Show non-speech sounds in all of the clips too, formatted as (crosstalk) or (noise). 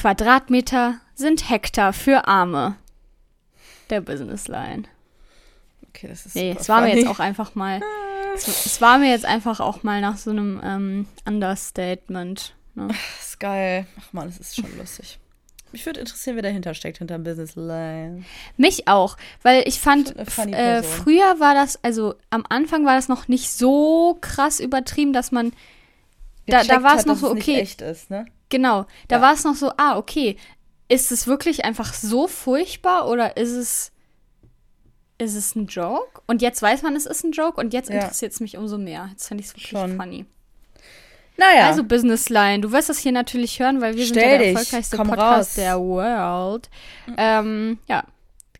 Quadratmeter sind Hektar für Arme. Der Businessline. Okay, das ist Nee, es war mir funny. jetzt auch einfach mal. (laughs) Es, es war mir jetzt einfach auch mal nach so einem ähm, Understatement. Ne? Das ist geil. Ach man, das ist schon lustig. Mich würde interessieren, wer dahinter steckt, hinter dem Business Line. Mich auch, weil ich fand, äh, Person. früher war das, also am Anfang war das noch nicht so krass übertrieben, dass man, Da- da war es noch so, nicht okay. echt ist, ne? Genau, da Ja. war es noch so, ah, okay, ist es wirklich einfach so furchtbar oder ist es, ist es ein Joke? Und jetzt weiß man, es ist ein Joke und jetzt Ja. interessiert es mich umso mehr. Jetzt finde ich es wirklich Schon. funny. Naja. Also Business Line, du wirst das hier natürlich hören, weil wir sind Stell ja der dich, erfolgreichste komm Podcast raus. der World. Ähm, ja,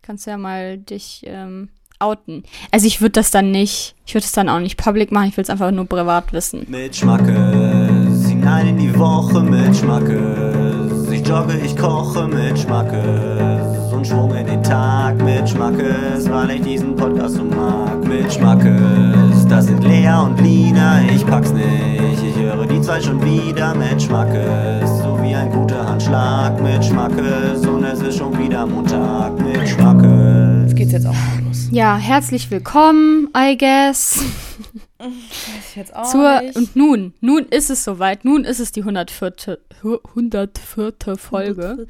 kannst ja mal dich ähm, outen. Also ich würde das dann nicht, ich würde es dann auch nicht public machen, ich will es einfach nur privat wissen. Mit Schmackes, hinein in die Woche mit Schmackes. Ich jogge, ich koche mit Schmackes. Und Schwung in den Tag mit Schmackes, weil ich diesen Podcast so mag. Mit Schmackes, das sind Lea und Lina, ich pack's nicht. Ich höre die zwei schon wieder mit Schmackes. So wie ein guter Handschlag mit Schmackes. Und es ist schon wieder Montag mit Schmackes. Jetzt geht's jetzt auch mal los. Ja, herzlich willkommen, I guess. (laughs) Ich jetzt auch Zur, nicht. und nun, nun ist es soweit, nun ist es die 104. 104. Folge.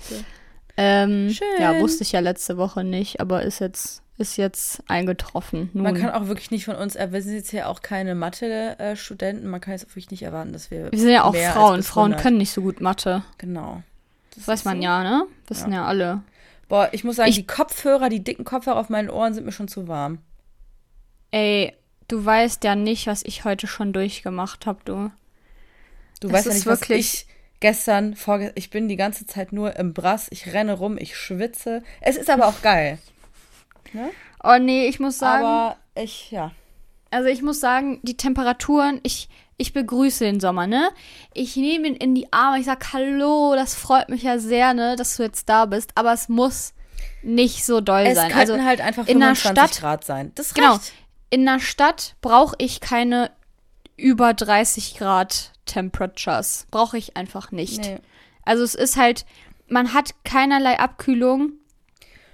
Ähm, Schön. ja, wusste ich ja letzte Woche nicht, aber ist jetzt, ist jetzt eingetroffen. Nun. Man kann auch wirklich nicht von uns, äh, wir sind jetzt hier auch keine Mathe-Studenten, man kann jetzt auch wirklich nicht erwarten, dass wir. Wir sind ja auch Frauen. Frauen 100 können nicht so gut Mathe. Genau. Das weiß man ja, ne? Wissen ja, alle. Boah, ich muss sagen, Ich- die Kopfhörer, die dicken Kopfhörer auf meinen Ohren sind mir schon zu warm. Ey, du weißt ja nicht, was ich heute schon durchgemacht habe, du. Du Es weißt ja nicht, wirklich- was ich gestern, vorge ich bin die ganze Zeit nur im Brass, ich renne rum, ich schwitze. Es ist aber auch geil. (laughs) Oh nee, ich muss sagen, Aber ich, ja. also ich muss sagen, die Temperaturen, ich, ich begrüße den Sommer, ne? Ich nehme ihn in die Arme, ich sag Hallo, das freut mich ja sehr, ne, dass du jetzt da bist, aber es muss nicht so doll Es sein. könnten Also halt einfach in der 25 Stadt- Grad sein. Das reicht. Genau. In der Stadt brauche ich keine über 30 Grad Temperatures. Brauche ich einfach nicht. Nee. Also es ist halt, man hat keinerlei Abkühlung.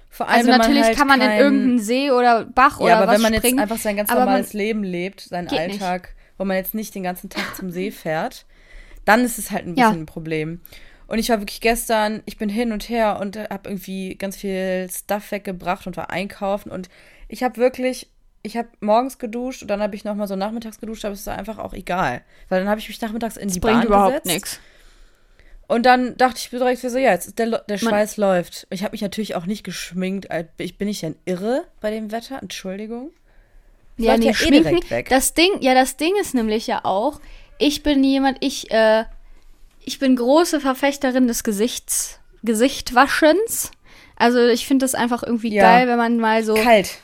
Vor allem, Also natürlich man halt kann man in kein- irgendeinen See oder Bach oder Ja, aber was wenn man springen. jetzt einfach sein ganz aber man- normales Leben lebt, seinen Geht nicht. Alltag, wo man jetzt nicht den ganzen Tag zum See fährt, dann ist es halt ein Ja. bisschen ein Problem. Und ich war wirklich gestern, ich bin hin und her und habe irgendwie ganz viel Stuff weggebracht und war einkaufen und ich habe wirklich, ich habe morgens geduscht und dann habe ich noch mal so nachmittags geduscht, aber es ist einfach auch egal, weil dann habe ich mich nachmittags in das die bringt Bahn überhaupt nichts. und dann dachte ich direkt so, ja, jetzt ist der, der Man- Schweiß läuft. Ich habe mich natürlich auch nicht geschminkt. Ich bin ich denn irre bei dem Wetter? Entschuldigung. Ja, nee, ja eh schminken. weg. Das Ding, ja, das Ding ist nämlich ja auch, ich bin jemand, ich, äh, ich bin große Verfechterin des Gesichts, Gesichtwaschens. Also ich finde das einfach irgendwie Ja. geil, wenn man mal so. Kalt.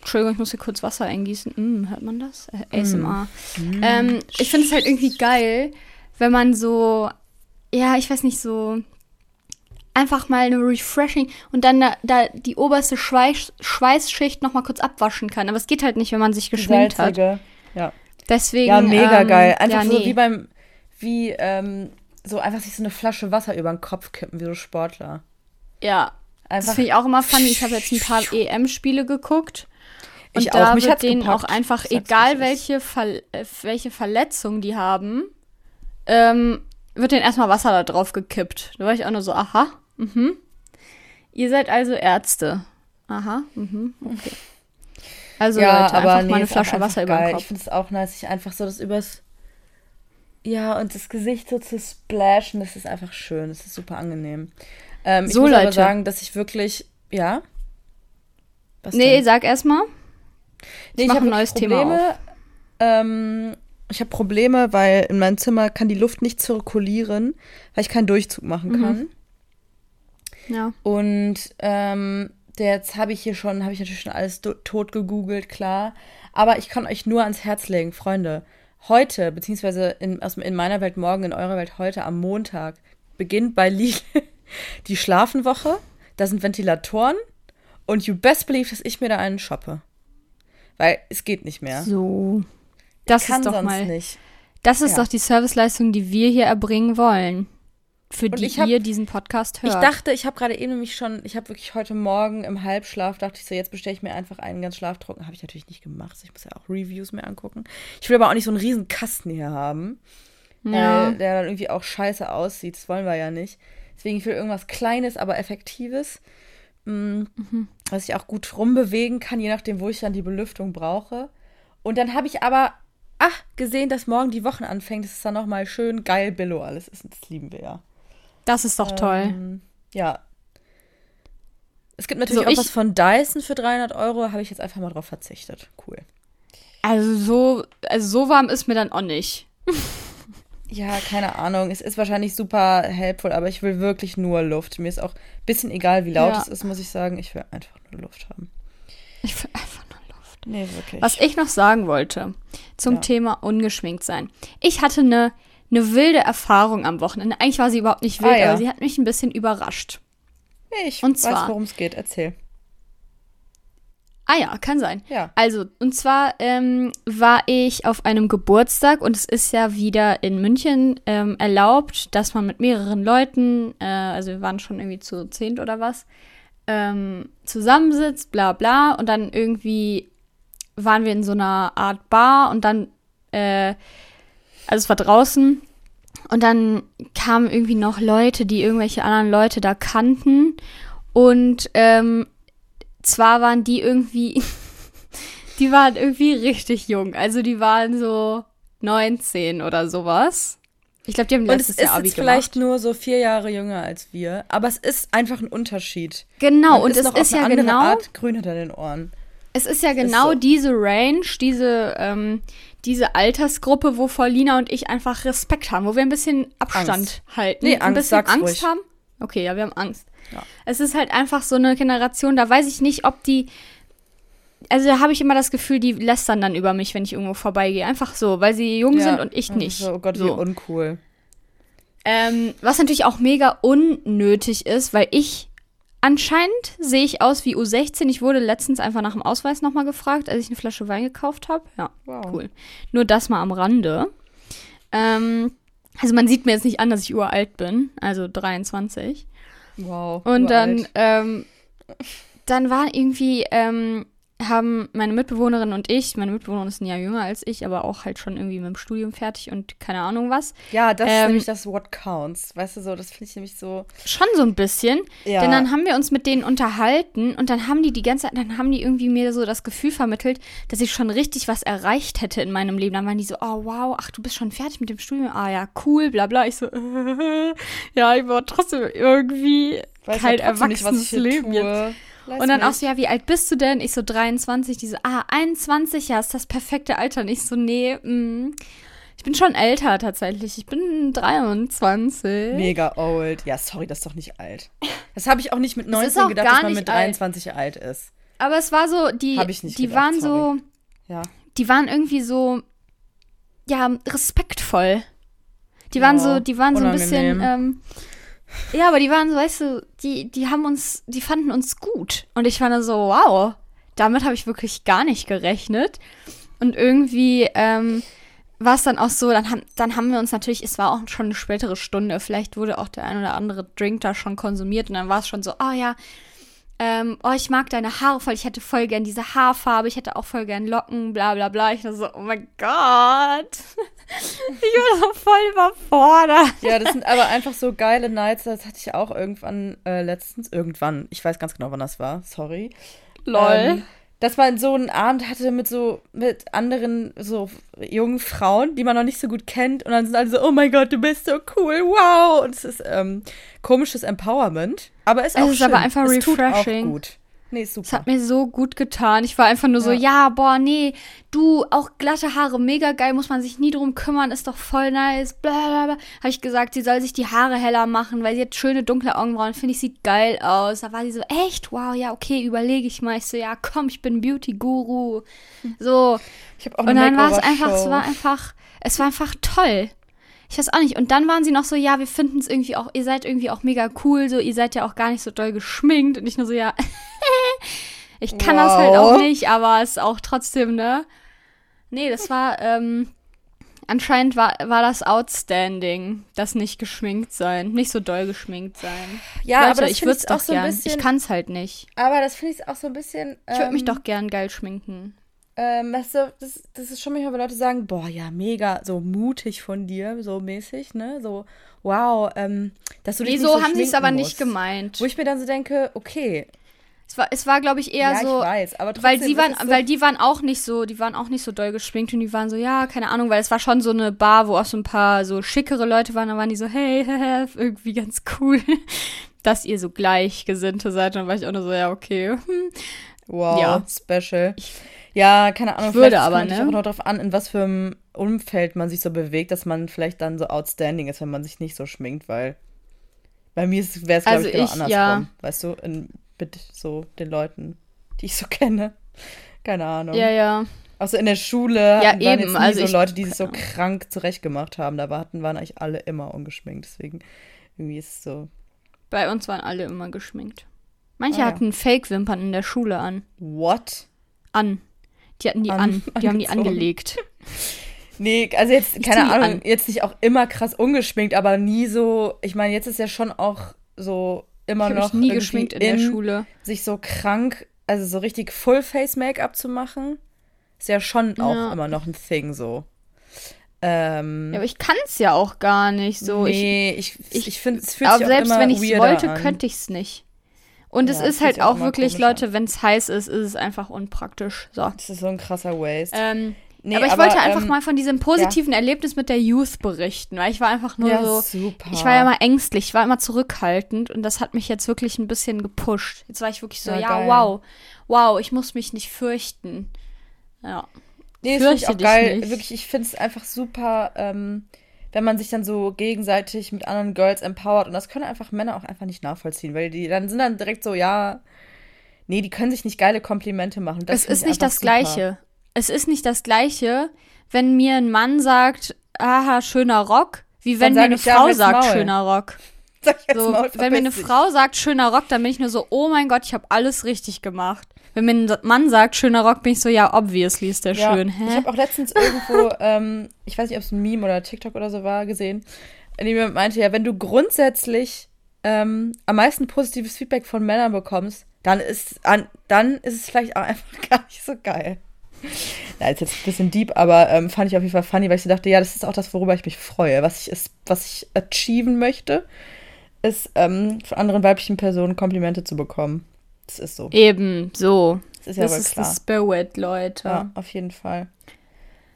Entschuldigung, ich muss hier kurz Wasser eingießen. Mm, hört man das? Mm. Äh, ASMR. Ähm, ich finde es halt irgendwie geil, wenn man so, ja, ich weiß nicht, so einfach mal eine Refreshing und dann da, da die oberste Schweiß, Schweißschicht nochmal kurz abwaschen kann. Aber es geht halt nicht, wenn man sich geschminkt hat. Salzige. Ja. Deswegen. ja, mega ähm, geil. Einfach ja, so nee. wie beim, wie, ähm, so einfach sich so eine Flasche Wasser über den Kopf kippen, wie so Sportler. Ja. Das Einfach. finde ich auch immer funny. Ich habe jetzt ein paar EM-Spiele geguckt. Und Ich da auch. Mich wird denen gepackt. auch einfach, Ich sag's, egal welche, Ver äh, welche Verletzung die haben, ähm, wird denen erstmal Wasser da drauf gekippt. Da war ich auch nur so, aha, mhm. Ihr seid also Ärzte. Aha, mhm, okay. Also ja, Leute, aber einfach nee, mal eine Flasche Wasser über geil. den Ich Kopf. finde es auch nice, sich einfach so das übers. Ja, und das Gesicht so zu splashen, das ist einfach schön. Das ist super angenehm. Ähm, ich So, muss aber Leute. sagen, dass ich wirklich. Ja? Was Nee, denn? sag erstmal. Nee, mach hab ein neues wirklich Thema Probleme. Ähm, ich habe Probleme, weil in meinem Zimmer kann die Luft nicht zirkulieren, weil ich keinen Durchzug machen Mhm. kann. Ja. Und ähm, jetzt habe ich hier schon, habe ich natürlich schon alles tot gegoogelt, klar. Aber ich kann euch nur ans Herz legen, Freunde. Heute, beziehungsweise in, aus, in meiner Welt morgen, in eurer Welt heute, am Montag, beginnt bei Lidl (laughs) die Schlafenwoche. Da sind Ventilatoren. Und you best believe, dass ich mir da einen shoppe. Weil es geht nicht mehr. So. Das kann ist doch sonst mal. nicht. Das ist Ja. doch die Serviceleistung, die wir hier erbringen wollen. für die ich hab- ihr diesen Podcast hört. Ich dachte, ich habe gerade eben nämlich schon, ich habe wirklich heute Morgen im Halbschlaf, dachte ich so, jetzt bestelle ich mir einfach einen ganz schlaftrocken. Habe ich natürlich nicht gemacht. Ich muss ja auch Reviews mir angucken. Ich will aber auch nicht so einen riesen Kasten hier haben, ja. äh, der dann irgendwie auch scheiße aussieht. Das wollen wir ja nicht. Deswegen, ich will irgendwas Kleines, aber Effektives, mm, was ich auch gut rumbewegen kann, je nachdem, wo ich dann die Belüftung brauche. Und dann habe ich aber, ach, gesehen, dass morgen die Wochen anfängt. Das ist dann nochmal schön geil Billo alles ist. Das lieben wir ja. Das ist doch toll. Ähm, ja. Es gibt natürlich So, auch was von Dyson für 300 Euro. Habe ich jetzt einfach mal drauf verzichtet. Cool. Also so, also so warm ist mir dann auch nicht. (laughs) Ja, keine Ahnung. Es ist wahrscheinlich super helpful, aber ich will wirklich nur Luft. Mir ist auch ein bisschen egal, wie laut Ja. es ist, muss ich sagen. Ich will einfach nur Luft haben. Ich will einfach nur Luft. Nee, wirklich. Was ich noch sagen wollte zum Ja. Thema ungeschminkt sein. Ich hatte eine, eine wilde Erfahrung am Wochenende. Eigentlich war sie überhaupt nicht wild, Ah, ja. aber sie hat mich ein bisschen überrascht. Ich und weiß, worum es geht. Erzähl. Ah ja, kann sein. Ja. Also, und zwar ähm, war ich auf einem Geburtstag und es ist ja wieder in München ähm, erlaubt, dass man mit mehreren Leuten, äh, also wir waren schon irgendwie zu zehnt oder was, ähm, zusammensitzt, bla bla, und dann irgendwie waren wir in so einer Art Bar und dann, äh, also es war draußen und dann kamen irgendwie noch Leute, die irgendwelche anderen Leute da kannten und ähm, zwar waren die irgendwie, (laughs) die waren irgendwie richtig jung. Also die waren so 19 oder sowas. Ich glaube, die haben Und es letztes ist Jahr Abi jetzt vielleicht gemacht. nur so vier Jahre jünger als wir, aber es ist einfach ein Unterschied. Genau, Man und es noch ist ja genau, Art grün hinter den Ohren. es ist ja genau so. diese Range, diese, ähm, diese Altersgruppe, wovor Lina und ich einfach Respekt haben, wo wir ein bisschen Abstand Angst. halten. Nee, ein Angst, bisschen sag's Angst ruhig. haben. Okay, ja, wir haben Angst. Ja. Es ist halt einfach so eine Generation, da weiß ich nicht, ob die. Also da habe ich immer das Gefühl, die lästern dann über mich, wenn ich irgendwo vorbeigehe. Einfach so, weil sie jung sind und ich nicht. Oh Gott, wie so. uncool. Ähm, was natürlich auch mega unnötig ist, weil ich anscheinend sehe ich aus wie U16. Ich wurde letztens einfach nach dem Ausweis nochmal gefragt, als ich eine Flasche Wein gekauft habe. Ja, Wow. cool. Nur das mal am Rande. Ähm, also man sieht mir jetzt nicht an, dass ich uralt bin, also 23. Wow. Und dann, ähm, dann war irgendwie, ähm, haben meine Mitbewohnerin und ich, meine Mitbewohnerin ist ein Jahr jünger als ich, aber auch halt schon irgendwie mit dem Studium fertig und keine Ahnung was. Ja, das ist ähm, nämlich das What Counts. Weißt du so, das finde ich nämlich so. Schon so ein bisschen. Ja. Denn dann haben wir uns mit denen unterhalten und dann haben die die ganze Zeit, dann haben die irgendwie mir so das Gefühl vermittelt, dass ich schon richtig was erreicht hätte in meinem Leben. Dann waren die so, oh wow, ach du bist schon fertig mit dem Studium, ah ja, cool, bla bla. Ich so, äh, (laughs) ja, ich war trotzdem irgendwie weiß kein nicht, was erwachsenes ich hier Leben jetzt. Lass Und dann auch mich. so, ja, wie alt bist du denn? Ich so 23, die so, ah, 21, ja, ist das perfekte Alter. Und ich so, nee, mm, ich bin schon älter tatsächlich. Ich bin 23. Mega old. Ja, sorry, das ist doch nicht alt. Das habe ich auch nicht mit (laughs) Es ist 19 auch gedacht, dass man mit alt. 23 alt ist. Aber es war so, die, die gedacht, waren sorry. so, Ja. die waren irgendwie so, ja, respektvoll. Die waren so, die waren so ein bisschen, ähm, ja, aber die waren so, weißt du, die, die haben uns, die fanden uns gut. Und ich dann so, wow, damit habe ich wirklich gar nicht gerechnet. Und irgendwie, ähm, war es dann auch so, dann haben, dann haben wir uns natürlich, es war auch schon eine spätere Stunde, vielleicht wurde auch der ein oder andere Drink da schon konsumiert und dann war es schon so, oh ja, ähm, oh, ich mag deine Haare voll, ich hätte voll gern diese Haarfarbe, ich hätte auch voll gern Locken, bla bla bla. Ich war so, oh mein Gott. (laughs) ich war so voll überfordert. Ja, das sind aber einfach so geile Nights. Das hatte ich auch irgendwann äh, letztens. Irgendwann. Ich weiß ganz genau, wann das war. Sorry. Lol. Ähm, dass man so einen Abend hatte mit so, mit anderen so jungen Frauen, die man noch nicht so gut kennt. Und dann sind alle so, oh mein Gott, du bist so cool, wow. Und es ist ähm, komisches Empowerment. Aber ist Es auch ist schön. aber einfach es tut refreshing. auch gut. Nee, ist Es super. hat mir so gut getan. Ich war einfach nur so, Ja. ja, boah, nee, du, auch glatte Haare, mega geil, muss man sich nie drum kümmern, ist doch voll nice, bla bla bla. Habe ich gesagt, sie soll sich die Haare heller machen, weil sie hat schöne dunkle Augenbrauen, finde ich, sieht geil aus. Da war sie so, echt, wow, ja, okay, überlege ich mal. Ich so, ja, komm, ich bin Beauty-Guru. So, Ich habe auch und eine dann war es einfach, es war einfach, es war einfach toll. Ich weiß auch nicht. Und dann waren sie noch so, ja, wir finden es irgendwie auch, ihr seid irgendwie auch mega cool, so, ihr seid ja auch gar nicht so doll geschminkt. Und ich nur so, ja, (laughs) ich kann das halt Wow. auch nicht, aber es ist auch trotzdem, ne? Nee, das war, ähm, anscheinend war, war das outstanding, das nicht geschminkt sein, nicht so doll geschminkt sein. Ja, Leute, aber das ich würde es auch so ein bisschen. Ich kann es halt nicht. aber das finde ich auch so ein bisschen. Ich würde mich ähm, doch gern geil schminken. Ähm, weißt du, das, das ist schon manchmal, wenn Leute sagen, boah, ja, mega, so mutig von dir, so mäßig, ne? So, wow, ähm, dass du dich Wieso nicht so haben sie es aber nicht musst. gemeint? Wo ich mir dann so denke, okay, Es war, es war glaube ich, eher ja, so. ich weiß, aber Weil trotzdem sie waren, so, weil die waren auch nicht so, die waren auch nicht so doll geschminkt und die waren so, ja, keine Ahnung, weil es war schon so eine Bar, wo auch so ein paar so schickere Leute waren, da waren die so, hey, (laughs) irgendwie ganz cool, (laughs) dass ihr so Gleichgesinnte seid. Und dann war ich auch nur so, ja, okay. (laughs) Wow, ja. special. Ja, keine Ahnung, Ich würde aber, ne? auch noch darauf an, in was für einem Umfeld man sich so bewegt, dass man vielleicht dann so outstanding ist, wenn man sich nicht so schminkt, weil bei mir wäre es, glaube Also ich, genau ich, andersrum. ja. Weißt du, in, mit so den Leuten, die ich so (laughs) kenne. Keine Ahnung. Ja, ja. Außer in der Schule Ja, waren eben, jetzt nie also so ich- Leute, die sich so keine krank zurechtgemacht haben. Da hatten, waren eigentlich alle immer ungeschminkt. Deswegen irgendwie ist es so, Bei uns waren alle immer geschminkt. Manche Ah, ja. hatten Fake-Wimpern in der Schule an. what? An. Die hatten die An- an. Die haben die angelegt. (laughs) Nee, also jetzt, Ich keine Ahnung, an. jetzt nicht auch immer krass ungeschminkt, aber nie so, ich meine, jetzt ist ja schon auch so immer Ich noch nie geschminkt in der Schule. sich so krank, also so richtig Full-Face-Make-up zu machen, ist ja schon auch Ja. immer noch ein Thing so. Ähm, Ja, aber ich kann es ja auch gar nicht so. Nee, ich, ich, ich- finde, es fühlt aber sich auch selbst immer wenn ich es wollte, an. könnte ich es nicht. Und es Ja, ist fühlt halt auch auch wirklich. Leute, wenn es heiß ist, ist es einfach unpraktisch. So. Das ist so ein krasser Waste. Ähm, Nee, aber ich wollte einfach ähm, mal von diesem positiven Erlebnis mit der Youth berichten, weil ich war einfach nur ja, so. super. Ich war ja immer ängstlich, ich war immer zurückhaltend und das hat mich jetzt wirklich ein bisschen gepusht. Jetzt war ich wirklich so, Ja, ja, wow, wow, ich muss mich nicht fürchten. Ja. Nee, das finde ich Fürchte auch dich geil. nicht. Wirklich, ich finde es einfach super, ähm, wenn man sich dann so gegenseitig mit anderen Girls empowert. Und das können einfach Männer auch einfach nicht nachvollziehen, weil die dann sind dann direkt so, ja, nee, die können sich nicht geile Komplimente machen. Das es ist ich nicht das super. Gleiche. Es ist nicht das Gleiche, wenn mir ein Mann sagt, aha, schöner Rock, wie wenn mir eine ich, ja, Frau halt's sagt, Maul. schöner Rock. Sag ich jetzt So, mal, wenn mir eine. Frau sagt, schöner Rock, dann bin ich nur so, oh mein Gott, ich habe alles richtig gemacht. Wenn mir ein Mann sagt, schöner Rock, bin ich so, ja, obviously ist der Ja, schön. Ich Hä? habe auch letztens irgendwo, (laughs) ähm, ich weiß nicht, ob es ein Meme oder TikTok oder so war, gesehen, in dem jemand meinte, ja, wenn du grundsätzlich ähm, am meisten positives Feedback von Männern bekommst, dann ist, an, dann ist es vielleicht auch (laughs) einfach gar nicht so geil. Na, ist jetzt ein bisschen deep, aber ähm, fand ich auf jeden Fall funny, weil ich so dachte, ja, das ist auch das, worüber ich mich freue. Was ich, ist, was ich achieven möchte, ist ähm, von anderen weiblichen Personen Komplimente zu bekommen. Das ist so. Eben, so. Das ist ja das wohl ist klar. the spirit, Leute. Ja, auf jeden Fall.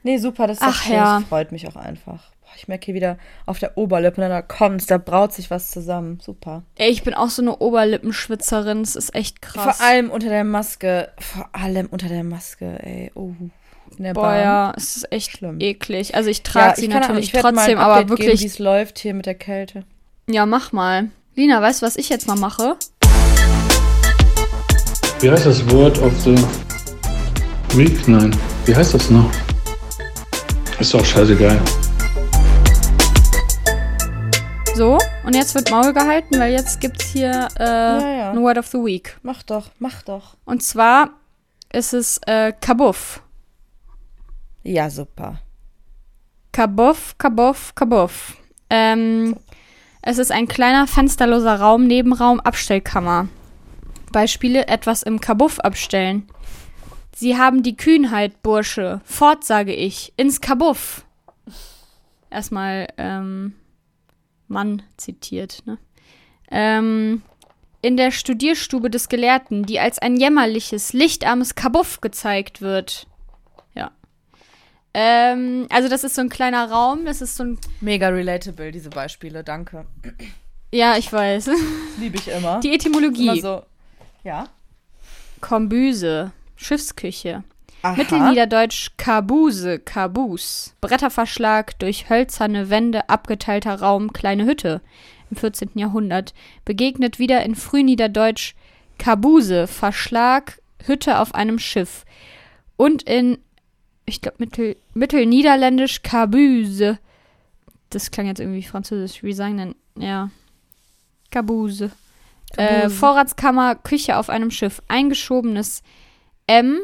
Nee, super, das, ist Ach schön, ja. das freut mich auch einfach. Boah, ich merke hier wieder auf der Oberlippe, da kommt's, da braut sich was zusammen. Super. Ey, ich bin auch so eine Oberlippenschwitzerin, das ist echt krass. Vor allem unter der Maske, vor allem unter der Maske, ey. Oh, in der Boah, Bahn. ja, es ist echt Schlimm. eklig. Also ich trage sie ich kann- natürlich mal trotzdem, aber wirklich. wie es läuft hier mit der Kälte. ja, mach mal. Lina, weißt du, was ich jetzt mal mache? Wie heißt das Wort of the Week? Nein. Wie heißt das noch? Ist doch scheißegal. So, und jetzt wird Maul gehalten, weil jetzt gibt's hier äh, ja. ein Word of the Week. Mach doch, mach doch. Und zwar ist es äh, Kabuff. Ja, super. Kabuff, Kabuff, Kabuff. Ähm, es ist ein kleiner fensterloser Raum, Nebenraum, Abstellkammer. Beispiele etwas im Kabuff abstellen. Sie haben die Kühnheit, Bursche. Fort, sage ich. Ins Kabuff. Erstmal, ähm, Mann zitiert, ne? Ähm, in der Studierstube des Gelehrten, die als ein jämmerliches, lichtarmes Kabuff gezeigt wird. Ja. Ähm, also das ist so ein kleiner Raum, das ist so ein, Mega relatable, diese Beispiele, danke. ja, ich weiß. (laughs) Liebe ich immer. Die Etymologie. immer so. Ja. Kombüse, Schiffsküche. Aha. Mittelniederdeutsch Kabuse, Kabus. Bretterverschlag, durch hölzerne Wände abgeteilter Raum, kleine Hütte. Im 14. Jahrhundert. Begegnet wieder in Frühniederdeutsch Kabuse, Verschlag, Hütte auf einem Schiff. Und in, ich glaube, Mittel, Mittelniederländisch Kabuse. Das klang jetzt irgendwie französisch. Wie sagen denn? Ja. Kabuse. Äh. Vorratskammer, Küche auf einem Schiff. Eingeschobenes M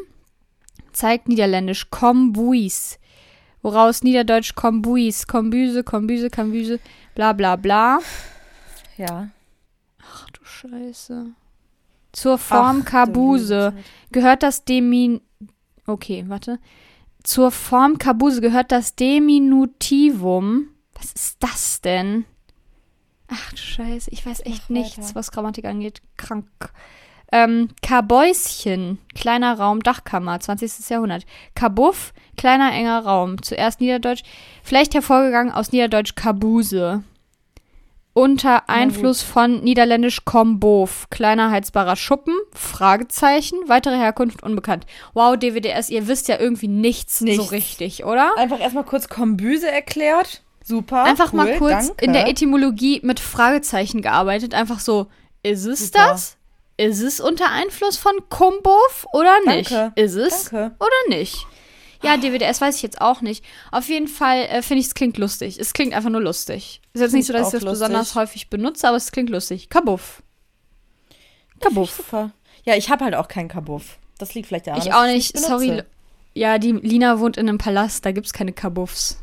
zeigt niederländisch Kombuis. woraus Niederdeutsch Kombuis, Kombüse, Kombüse, Kombüse, bla bla bla. Ja. Ach du Scheiße. Zur Form Ach, Kabuse gehört das Demin... Okay, warte. Zur Form Kabuse gehört das Diminutivum. Was ist das denn? Ach du Scheiße, ich weiß echt weiter. nichts, was Grammatik angeht. Krank. Ähm, Kabäuschen, kleiner Raum, Dachkammer, 20. Jahrhundert. Kabuff, kleiner, enger Raum. Zuerst Niederdeutsch, vielleicht hervorgegangen aus Niederdeutsch Kabuse. Unter Einfluss von Niederländisch Kombof, kleiner heizbarer Schuppen, Fragezeichen, weitere Herkunft unbekannt. Wow, DWDS, ihr wisst ja irgendwie nichts, so Nichts. richtig, oder? Einfach erstmal kurz Kombüse erklärt. Super. Einfach mal cool, kurz danke. in der Etymologie mit Fragezeichen gearbeitet. Einfach so, ist es Super. das? Ist es unter Einfluss von Kombof oder nicht? Danke. Ist es Danke. oder nicht? Ja, DWDS weiß ich jetzt auch nicht. Auf jeden Fall äh, finde ich, es klingt lustig. Es klingt einfach nur lustig. Ist jetzt Find nicht so, ich dass ich das lustig. besonders häufig benutze, aber es klingt lustig. Kabuff. Kabuff. Super. Ja, ich habe halt auch keinen Kabuff. Das liegt vielleicht daran. Ich auch es nicht. benutze. Sorry. Ja, die Lina wohnt in einem Palast, da gibt's keine Kabuffs.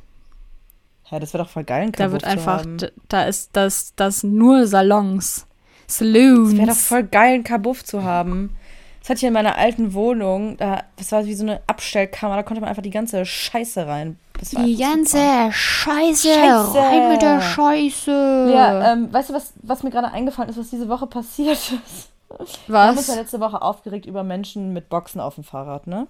Ja, das wäre doch voll geil, einen Da wird einfach, haben. da ist das, das nur Salons. Saloons. wäre doch voll geil, einen Kabuff zu haben. Das hatte ich in meiner alten Wohnung. Da, das war wie so eine Abstellkammer. Da konnte man einfach die ganze Scheiße rein. Das Die super. ganze Scheiße, Scheiße. rein mit der Scheiße. Ja, ähm, weißt du, was, was mir gerade eingefallen ist, was diese Woche passiert (laughs) ist? Wir haben uns ja Was? letzte Woche aufgeregt über Menschen mit Boxen auf dem Fahrrad, ne?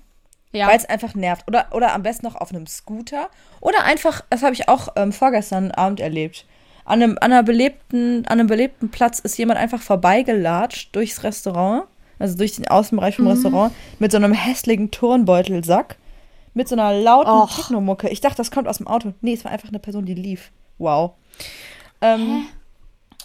Ja. Weil es einfach nervt. Oder, oder am besten noch auf einem Scooter. Oder einfach, das habe ich auch ähm, vorgestern Abend erlebt. An einem, an, einer belebten, an einem belebten Platz ist jemand einfach vorbeigelatscht durchs Restaurant, also durch den Außenbereich vom Restaurant, mit so einem hässlichen Turnbeutelsack, mit so einer lauten Och. Technomucke. Ich dachte, das kommt aus dem Auto. Nee, es war einfach eine Person, die lief. Wow. Ähm,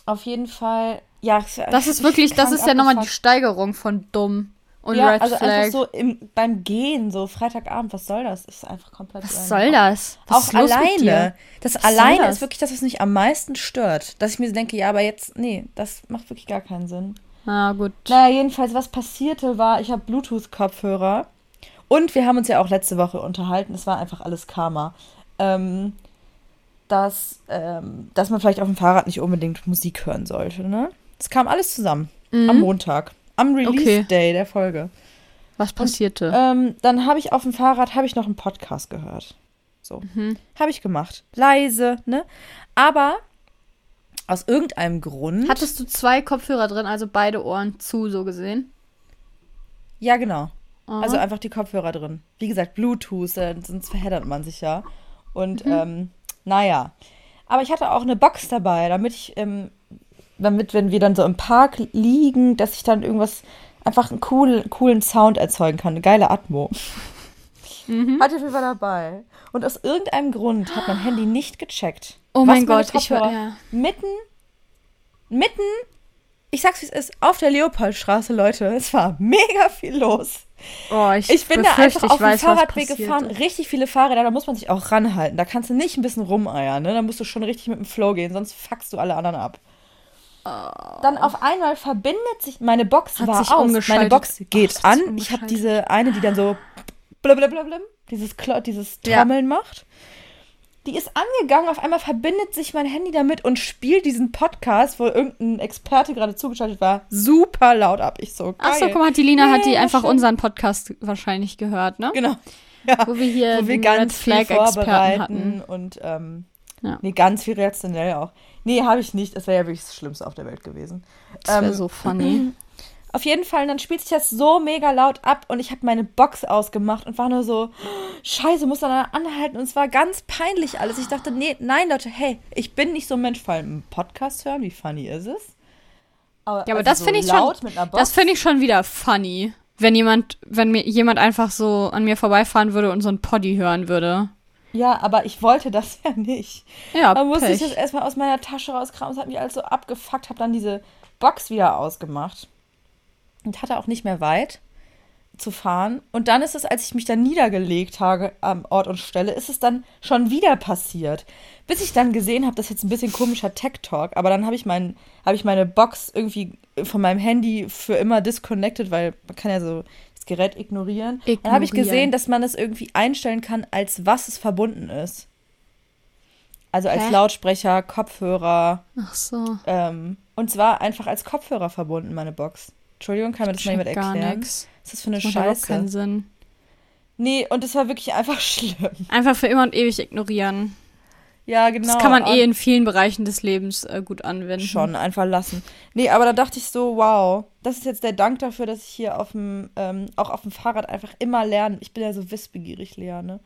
auf jeden Fall, ja. Das ist ich wirklich, das ist ja nochmal die. Steigerung von dumm und ja, Red also Flag. einfach so im, beim Gehen, so Freitagabend, was soll das? Ist einfach komplett. Was soll das? Was auch ist los mit alleine. dir? Das Was alleine das? ist wirklich das, was mich am meisten stört. Dass ich mir so denke, ja, aber jetzt, nee, das macht wirklich gar keinen Sinn. Na gut. Naja, jedenfalls, was passierte war, ich habe Bluetooth-Kopfhörer und wir haben uns ja auch letzte Woche unterhalten, es war einfach alles Karma. Ähm, dass, ähm, dass man vielleicht auf dem Fahrrad nicht unbedingt Musik hören sollte, ne? Es kam alles zusammen. Am Montag. Am Okay. Release-Day der Folge. Was passierte? Ähm, dann habe ich auf dem Fahrrad habe ich noch einen Podcast gehört. So. Habe ich gemacht. Leise, ne? Aber aus irgendeinem Grund. Hattest du zwei Kopfhörer drin, also beide Ohren zu, so gesehen? ja, genau. Aha. Also einfach die Kopfhörer drin. Wie gesagt, Bluetooth, äh, sonst verheddert man sich ja. Und ähm, naja. Aber ich hatte auch eine Box dabei, damit ich, ähm, damit, wenn wir dann so im Park liegen, dass ich dann irgendwas, einfach einen coolen, coolen Sound erzeugen kann. Eine geile Atmo. Hatte ich war dabei. Und aus irgendeinem Grund hat mein Handy nicht gecheckt. Oh mein Gott, ich war- Kopfhörer ja. Mitten, mitten, ich sag's wie es ist, auf der Leopoldstraße, Leute. Es war mega viel los. Oh, ich, Ich bin da einfach ich auf dem Fahrradweg gefahren, richtig viele Fahrräder, da muss man sich auch ranhalten. Da kannst du nicht ein bisschen rumeiern, ne? Da musst du schon richtig mit dem Flow gehen, sonst fuckst du alle anderen ab. Dann auf einmal verbindet sich, meine Box Hat war sich aus, meine. Box geht sich an. Ich habe diese eine, die dann so blablabla, dieses, Klo dieses Ja. Trommeln macht. Die ist angegangen, auf einmal verbindet sich mein Handy damit und spielt diesen Podcast, wo irgendein Experte gerade zugeschaltet war, super laut ab. Ich so, geil. Ach so, guck mal, die Lina hat die einfach schön. unseren Podcast wahrscheinlich gehört, ne? Genau. Ja. Wo wir hier wo wir ganz Red Flag Experten hatten. und ähm, Ja. nee, ganz viel reaktionell auch. Nee, habe ich nicht. Das wäre ja wirklich das Schlimmste auf der Welt gewesen. Das wäre Ähm, so funny. (clears throat) Auf jeden Fall, dann spielt sich das so mega laut ab und ich habe meine Box ausgemacht und war nur so, (gasps) scheiße, muss dann anhalten und es war ganz peinlich alles. Ich dachte, nee, nein, Leute, hey, ich bin nicht so ein Mensch, vor allem einen Podcast hören, wie funny ist es? Ja, aber also das so finde ich schon, das finde ich schon wieder funny. Wenn jemand, wenn mir jemand einfach so an mir vorbeifahren würde und so ein Poddy hören würde. Ja, aber ich wollte das (laughs) ja nicht. Ja, Da musste ich Pech. das erstmal aus meiner Tasche rauskramen. Es hat mich alles so abgefuckt, habe dann diese Box wieder ausgemacht und hatte auch nicht mehr weit zu fahren. Und dann ist es, als ich mich dann niedergelegt habe am Ort und Stelle, ist es dann schon wieder passiert. Bis ich dann gesehen habe, das ist jetzt ein bisschen komischer Tech-Talk, aber dann habe ich, mein, hab ich meine Box irgendwie von meinem Handy für immer disconnected, weil man kann ja so, Gerät ignorieren. Dann habe ich Ignorieren. gesehen, dass man es irgendwie einstellen kann, als was es verbunden ist. Also als Hä? Lautsprecher, Kopfhörer. Ach so. Ähm, und zwar einfach als Kopfhörer verbunden, meine Box. Entschuldigung, kann mir das mal jemand Check gar erklären? nix. Was ist das für eine Das macht überhaupt keinen Scheiße? Sinn. Nee, und es war wirklich (laughs) einfach schlimm. Einfach für immer und ewig ignorieren. Ja, genau. Das kann man eh in vielen Bereichen des Lebens äh, gut anwenden. Schon, einfach lassen. Nee, aber da dachte ich so, wow, das ist jetzt der Dank dafür, dass ich hier auf dem, ähm, auch auf dem Fahrrad einfach immer lerne. Ich bin ja so wissbegierig, Lea, ne?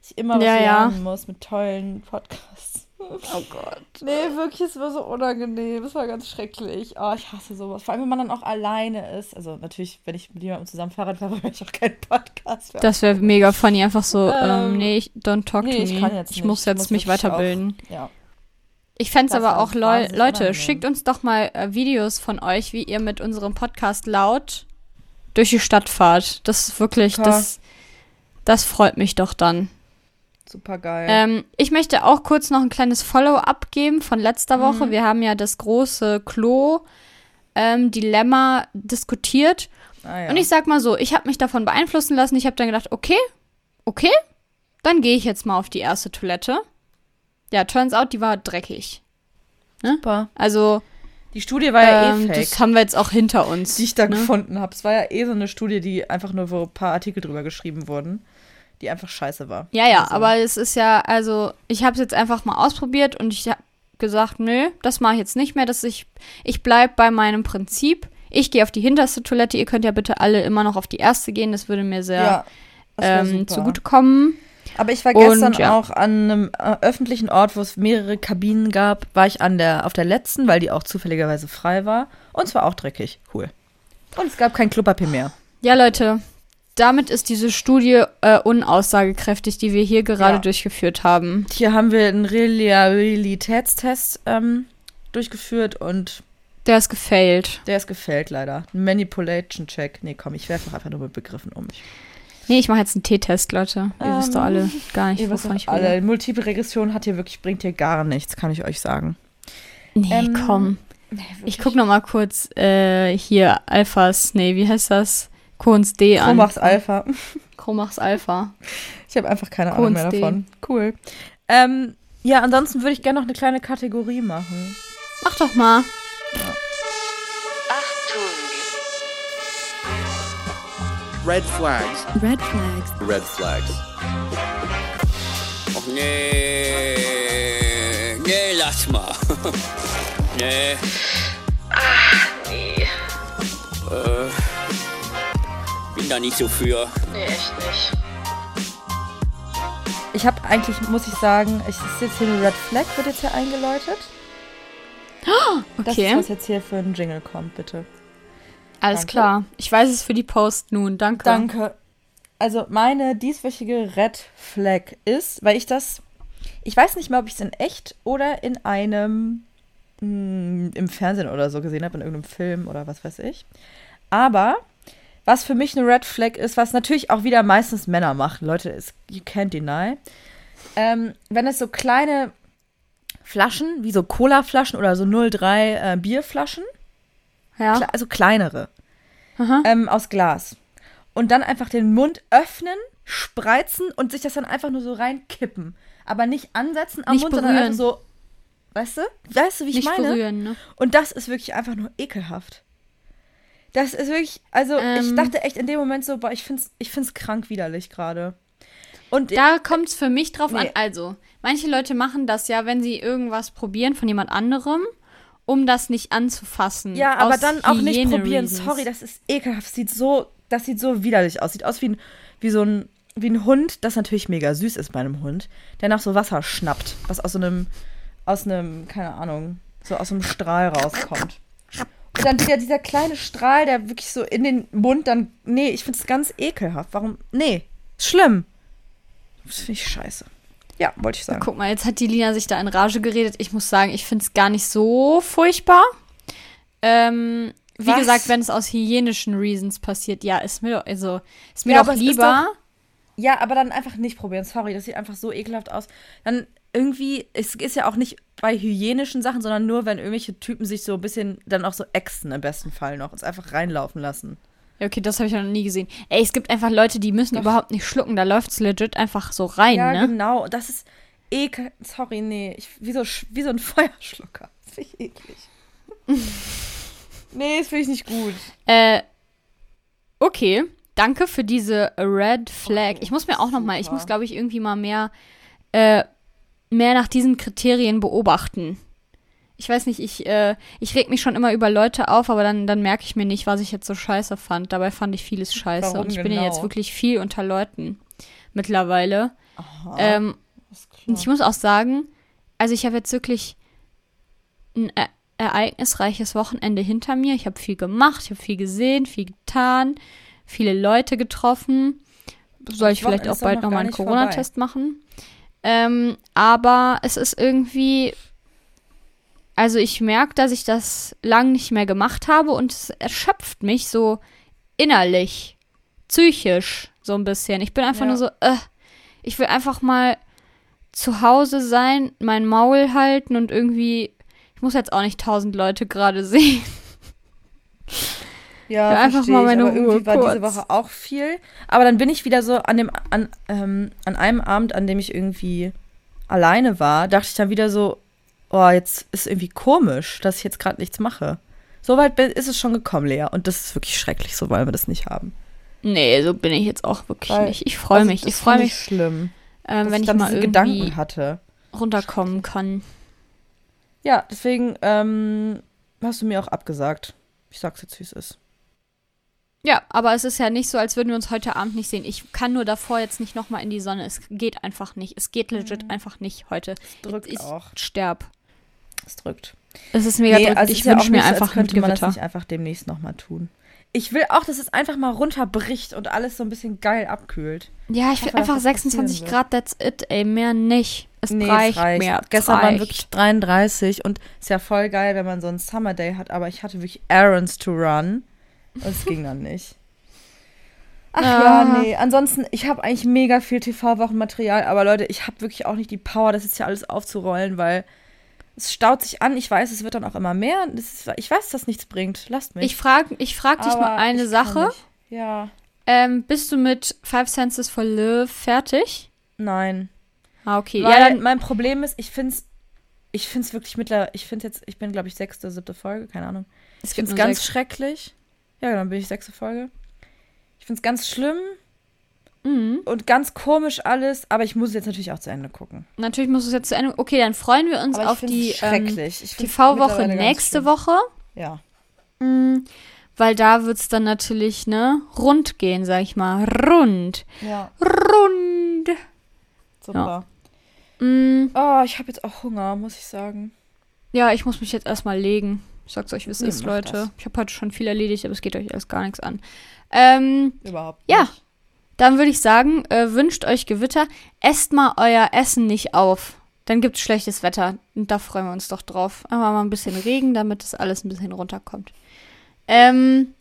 Dass ich immer was Ja, ja. lernen muss mit tollen Podcasts. Oh Gott. Nee, wirklich, es war so unangenehm. Es war ganz schrecklich. Oh, ich hasse sowas. Vor allem, wenn man dann auch alleine ist. Also natürlich, wenn ich mit jemandem zusammen Fahrrad fahre, (laughs) höre ich auch keinen Podcast. Das wäre mega funny. Einfach so, ähm, Ähm, nee, ich, don't talk nee, to ich me. kann jetzt ich nicht. muss Ich jetzt muss mich weiterbilden. ja. Ich fände es aber auch, Leu Leute, unangenehm. schickt uns doch mal äh, Videos von euch, wie ihr mit unserem Podcast laut durch die Stadt fahrt. Das ist wirklich, das, das freut mich doch dann. Super geil. Ähm, ich möchte auch kurz noch ein kleines Follow-up geben von letzter Mhm. Woche. Wir haben ja das große Klo-Dilemma diskutiert. ah, ja. Und ich sag mal so, ich habe mich davon beeinflussen lassen. Ich habe dann gedacht, okay, okay, dann gehe ich jetzt mal auf die erste Toilette. Ja, turns out, die war dreckig. Super. Also, Die Studie war ja ähm, eh fake. das haben wir jetzt auch hinter uns. die ich da ne? gefunden habe. Es war ja eh so eine Studie, die einfach nur, wo ein paar Artikel drüber geschrieben wurden, die einfach scheiße war. Ja, ja, Also, aber es ist ja, also, ich habe es jetzt einfach mal ausprobiert und ich habe gesagt, nö, das mache ich jetzt nicht mehr. Dass ich, ich bleib bei meinem Prinzip. Ich gehe auf die hinterste Toilette. Ihr könnt ja bitte alle immer noch auf die erste gehen. Das würde mir sehr wär ähm, zugutekommen. Aber ich war Und, gestern ja. auch an einem äh, öffentlichen Ort, wo es mehrere Kabinen gab, war ich an der, auf der letzten, weil die auch zufälligerweise frei war. Und es war auch dreckig. Cool. Und es gab kein Klopapier mehr. Ja, Leute, damit ist diese Studie äh, unaussagekräftig, die wir hier gerade Ja. durchgeführt haben. Hier haben wir einen Realitätstest ähm, durchgeführt und Der ist gefailt. der ist gefällt leider. Ein Manipulation-Check. Nee, komm, ich werfe einfach nur mit Begriffen um mich. Nee, ich mache jetzt einen T-Test, Leute. Ihr wisst doch Ähm, alle gar nicht, wovon ich alle, Multiple Regression hat hier wirklich, bringt hier gar nichts, kann ich euch sagen. Nee, Ähm, komm. Ich guck noch mal kurz äh, hier Alphas, nee, wie heißt das? Kohns D an. Chromax Alpha. (laughs) Chromachs Alpha. Ich habe einfach keine Ahnung mehr Kunst.de. davon. Cool. Ähm, ja, ansonsten würde ich gerne noch eine kleine Kategorie machen. Mach doch mal. Red flags. Red flags. Red flags. Och nee. Nee, lass mal. (laughs) nee. nee. Äh, da nicht so für. Ich habe eigentlich, muss ich sagen, ich ist jetzt hier eine Red Flag, wird jetzt hier eingeläutet. Das Okay. ist, was jetzt hier für ein Jingle kommt, bitte. Alles Danke. klar. Ich weiß es für die Post nun. Danke. Danke. Also meine dieswöchige Red Flag ist, weil ich das, ich weiß nicht mehr, ob ich es in echt oder in einem, mh, im Fernsehen oder so gesehen habe, in irgendeinem Film oder was weiß ich. Aber was für mich eine Red Flag ist, was natürlich auch wieder meistens Männer machen, Leute, ist, you can't deny. Ähm, wenn es so kleine Flaschen, wie so Cola-Flaschen oder so 03 äh, Bierflaschen, Ja. Kle- also kleinere, ähm, aus Glas. Und dann einfach den Mund öffnen, spreizen und sich das dann einfach nur so reinkippen. Aber nicht ansetzen am Nicht Mund, sondern berühren. einfach so, weißt du? Weißt du, wie ich Nicht meine? berühren, ne? Und das ist wirklich einfach nur ekelhaft. Das ist wirklich, also ich Ähm. dachte echt in dem Moment so, boah, ich find's, ich find's krank widerlich gerade. Und Da kommt es für mich drauf an. Nee. Also, manche Leute machen das ja, wenn sie irgendwas probieren von jemand anderem, um das nicht anzufassen. Ja, aber dann auch nicht probieren. Reasons. Sorry, das ist ekelhaft. Sieht so, das sieht so widerlich aus. Sieht aus wie ein, wie so ein, wie ein Hund, das natürlich mega süß ist bei einem Hund, der nach so Wasser schnappt, was aus so einem, aus einem, keine Ahnung, so aus einem Strahl rauskommt. Und dann wieder dieser kleine Strahl, der wirklich so in den Mund dann, nee, ich find's ganz ekelhaft. Warum? Nee, ist schlimm. Das finde ich scheiße. Ja, wollte ich sagen. Guck mal, jetzt hat die Lina sich da in Rage geredet. Ich muss sagen, ich finde es gar nicht so furchtbar. Ähm, wie Was? gesagt, wenn es aus hygienischen Reasons passiert, ja, ist mir doch, also, ist mir Ja, doch es lieber. Ja, aber dann einfach nicht probieren. Sorry, das sieht einfach so ekelhaft aus. Dann irgendwie, es ist ja auch nicht bei hygienischen Sachen, sondern nur, wenn irgendwelche Typen sich so ein bisschen dann auch so ächzen im besten Fall noch. Uns einfach reinlaufen lassen. Ja, okay, das habe ich ja noch nie gesehen. Ey, es gibt einfach Leute, die müssen überhaupt nicht schlucken. Da läuft es legit einfach so rein, Ja, ne? genau. Das ist ekel. Sorry, nee. Ich, wie, so, wie so ein (laughs) Feuerschlucker. Das finde ich eklig. (laughs) nee, das finde ich nicht gut. Äh, okay. Danke für diese Red Flag. ich muss mir auch noch mal, ich super. muss, glaube ich, irgendwie mal mehr, äh, mehr nach diesen Kriterien beobachten. Ich weiß nicht, ich, äh, ich reg mich schon immer über Leute auf, aber dann, dann merke ich mir nicht, was ich jetzt so scheiße fand. Dabei fand ich vieles scheiße. Warum und ich bin ja genau? jetzt wirklich viel unter Leuten mittlerweile. Aha, Ähm, und ich muss auch sagen, also ich habe jetzt wirklich ein e ereignisreiches Wochenende hinter mir. Ich habe viel gemacht, ich habe viel gesehen, viel getan, viele Leute getroffen. Soll ich Das vielleicht Wochenende auch bald noch nochmal gar einen Corona-Test machen. Ähm, aber es ist irgendwie. Also ich merke, dass ich das lang nicht mehr gemacht habe und es erschöpft mich so innerlich, psychisch so ein bisschen. Ich bin einfach Ja. nur so, äh, ich will einfach mal zu Hause sein, mein Maul halten und irgendwie, ich muss jetzt auch nicht tausend Leute gerade (laughs) sehen. Ja, Ja, einfach mal ich, meine irgendwie Ruhe war diese. Woche auch viel. Aber dann bin ich wieder so an dem, an, ähm, an einem Abend, an dem ich irgendwie alleine war, dachte ich dann wieder so, oh, jetzt ist irgendwie komisch, dass ich jetzt gerade nichts mache. So weit bin, ist es schon gekommen, Lea. Und das ist wirklich schrecklich, so wollen wir das nicht haben. Nee, so bin ich jetzt auch wirklich Weil- nicht. Ich freue Also, mich. Ich freue mich, schlimm, ähm, wenn ich ich mal irgendwie Gedanken hatte. runterkommen kann. Ja, deswegen ähm, hast du mir auch abgesagt. Ich sag's jetzt, wie es ist. Ja, aber es ist ja nicht so, als würden wir uns heute Abend nicht sehen. Ich kann nur davor jetzt nicht nochmal in die Sonne. Es geht einfach nicht. Es geht legit einfach nicht heute. Es drückt ich auch. sterb. Es drückt. Es ist mega drückend. also es Ich ist ja wünsche mir so, einfach ein könnte man das Gewitter. nicht einfach demnächst nochmal tun. Ich will auch, dass es einfach mal runterbricht und alles so ein bisschen geil abkühlt. Ja, ich hoffe, will einfach das 26 passieren Grad, that's it, ey. Mehr nicht. Es Nee, es reicht, reicht. mehr. Es Gestern waren reicht. wirklich 33 und ist ja voll geil, wenn man so einen Summer Day hat, aber ich hatte wirklich Errands to run (laughs) es ging dann nicht. Ach Ah. ja, nee. Ansonsten, ich habe eigentlich mega viel TV-Wochenmaterial, aber Leute, ich habe wirklich auch nicht die Power, das jetzt hier alles aufzurollen, weil es staut sich an. Ich weiß, es wird dann auch immer mehr. Das ist, ich weiß, dass nichts bringt. Lasst mich. Ich frage ich frag dich Aber mal eine Sache. Ja, Ähm, bist du mit Five Senses for Live fertig? nein. Ah, okay. Weil ja, dann, mein Problem ist, ich finde es ich find's wirklich mittlerweile, ich finde jetzt, ich bin, glaube ich, sechste, siebte Folge, keine Ahnung. es Ich finde es ganz sechs. schrecklich. Ja, dann bin ich sechste Folge. Ich finde es ganz schlimm Mhm. und ganz komisch alles, aber ich muss es jetzt natürlich auch zu Ende gucken. Natürlich muss es jetzt zu Ende. Okay, dann freuen wir uns auf die ähm, TV-Woche nächste. Woche. Ja. Mhm. Weil da wird es dann natürlich, ne, rund gehen, sag ich mal. Rund. Ja, Rund. super. Mhm. Oh, ich habe jetzt auch Hunger, muss ich sagen. Ja, ich muss mich jetzt erstmal legen. Ich sag's euch, wie es Nee, ist, Leute. das. Ich habe heute schon viel erledigt, aber es geht euch erst gar nichts an. Ähm, Überhaupt Ja. nicht. dann würde ich sagen, äh, wünscht euch Gewitter. Esst mal euer Essen nicht auf. Dann gibt's schlechtes Wetter. Und da freuen wir uns doch drauf. Einfach mal ein bisschen Regen, damit das alles ein bisschen runterkommt. Ähm,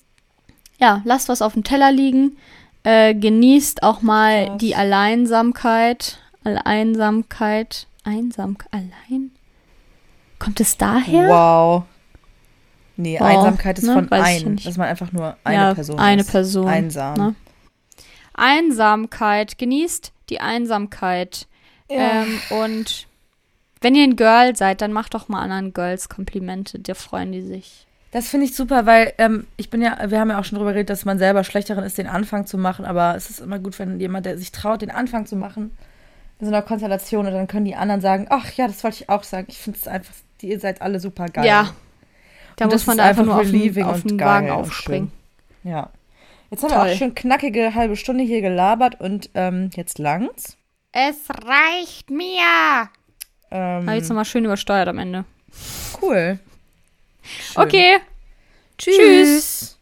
ja, lasst was auf dem Teller liegen. Äh, genießt auch mal Krass. die Alleinsamkeit. Alleinsamkeit. Einsamkeit. Allein? Kommt es daher? Wow. Nee, Oh, Einsamkeit ist ne, von weiß ein, dass man einfach nur eine ja, Person eine ist. Person. Einsam. ne? Einsamkeit. Genießt die Einsamkeit. Ja. Ähm, und wenn ihr ein Girl seid, dann macht doch mal anderen Girls Komplimente. Da freuen die sich. Das finde ich super, weil ähm, ich bin ja, wir haben ja auch schon drüber geredet, dass man selber schlecht darin ist, den Anfang zu machen, aber es ist immer gut, wenn jemand, der sich traut, den Anfang zu machen, in so einer Konstellation und dann können die anderen sagen, ach ja, das wollte ich auch sagen. Ich finde es einfach, ihr seid alle super geil. Ja. Da Und muss man da einfach nur auf den, auf und den Wagen aufspringen. Ja. Jetzt haben wir Toll. auch schon knackige halbe Stunde hier gelabert und ähm, jetzt langt's. Es reicht mir. Ähm, Habe jetzt nochmal schön übersteuert am Ende. cool. Schön. Okay. Tschüss.